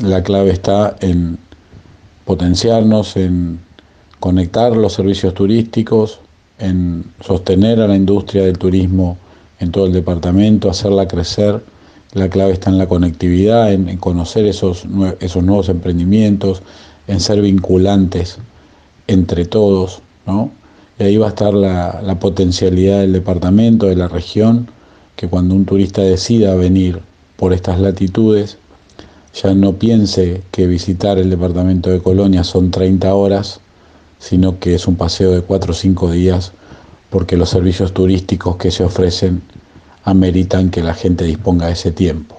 la clave está en potenciarnos, en conectar los servicios turísticos, en sostener a la industria del turismo en todo el departamento, hacerla crecer. La clave está en la conectividad, en, conocer esos, esos nuevos emprendimientos, en ser vinculantes entre todos, ¿no? Y ahí va a estar la, la potencialidad del departamento, de la región, que cuando un turista decida venir por estas latitudes, ya no piense que visitar el departamento de Colonia son 30 horas, sino que es un paseo de 4 o 5 días, porque los servicios turísticos que se ofrecen ameritan que la gente disponga de ese tiempo.